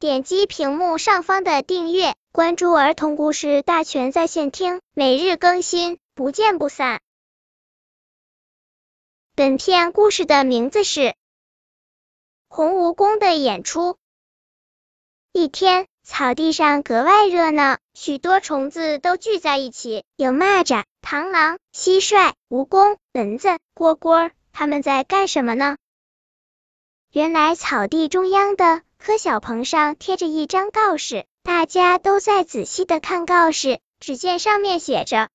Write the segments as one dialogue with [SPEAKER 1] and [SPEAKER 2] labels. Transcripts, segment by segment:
[SPEAKER 1] 点击屏幕上方的订阅，关注儿童故事大全在线听，每日更新，不见不散。本片故事的名字是《红蜈蚣的演出》。一天，草地上格外热闹，许多虫子都聚在一起，有蚂蚱、螳螂、蟋蟀、蜈蚣、蚊子、蝈蝈，他们在干什么呢？原来草地中央的柯小棚上贴着一张告示，大家都在仔细的看告示。只见上面写着，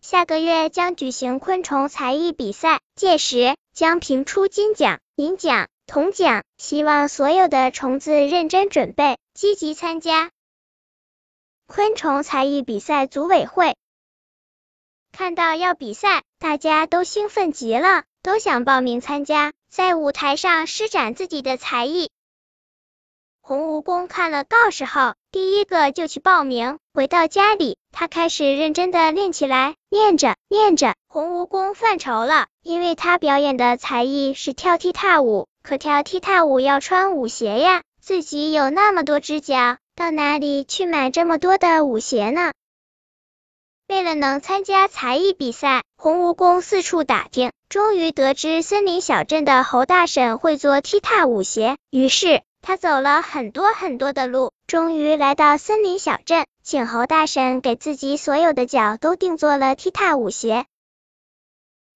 [SPEAKER 1] 下个月将举行昆虫才艺比赛，届时将评出金奖、银奖、铜奖，希望所有的虫子认真准备，积极参加。昆虫才艺比赛组委会看到要比赛，大家都兴奋极了，都想报名参加。在舞台上施展自己的才艺。红蜈蚣看了告示后，第一个就去报名。回到家里，他开始认真的练起来。练着练着，红蜈蚣犯愁了，因为他表演的才艺是跳踢踏舞，可跳踢踏舞要穿舞鞋呀，自己有那么多只脚，到哪里去买这么多的舞鞋呢？为了能参加才艺比赛，红蜈蚣四处打听，终于得知森林小镇的猴大婶会做踢踏舞鞋。于是他走了很多很多的路，终于来到森林小镇，请猴大婶给自己所有的脚都定做了踢踏舞鞋。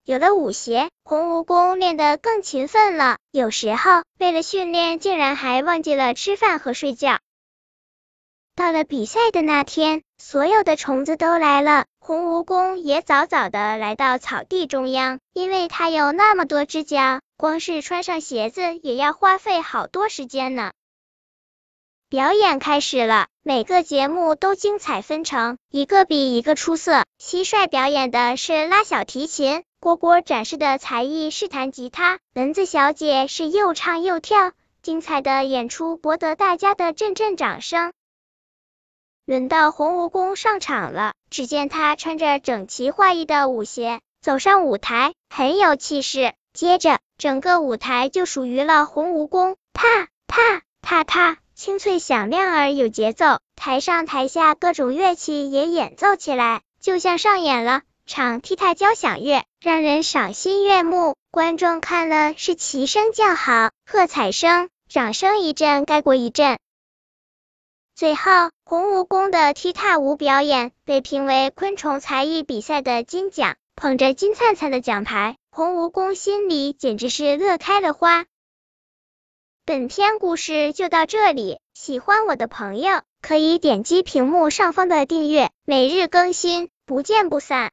[SPEAKER 1] 有了舞鞋，红蜈蚣练得更勤奋了，有时候为了训练，竟然还忘记了吃饭和睡觉。到了比赛的那天，所有的虫子都来了，红蜈蚣也早早的来到草地中央，因为它有那么多只脚，光是穿上鞋子也要花费好多时间呢。表演开始了，每个节目都精彩纷呈，一个比一个出色。蟋蟀表演的是拉小提琴，蝈蝈展示的才艺是弹吉他，蚊子小姐是又唱又跳，精彩的演出博得大家的阵阵掌声。轮到红蜈蚣上场了，只见他穿着整齐划一的舞鞋走上舞台，很有气势。接着，整个舞台就属于了红蜈蚣，踏踏踏踏，清脆响亮而有节奏。台上台下各种乐器也演奏起来，就像上演了场踢踏交响乐，让人赏心悦目。观众看了是齐声叫好，喝彩声、掌声一阵盖过一阵。最后，红蜈蚣的踢踏舞表演被评为昆虫才艺比赛的金奖。捧着金灿灿的奖牌，红蜈蚣心里简直是乐开了花。本篇故事就到这里，喜欢我的朋友可以点击屏幕上方的订阅，每日更新，不见不散。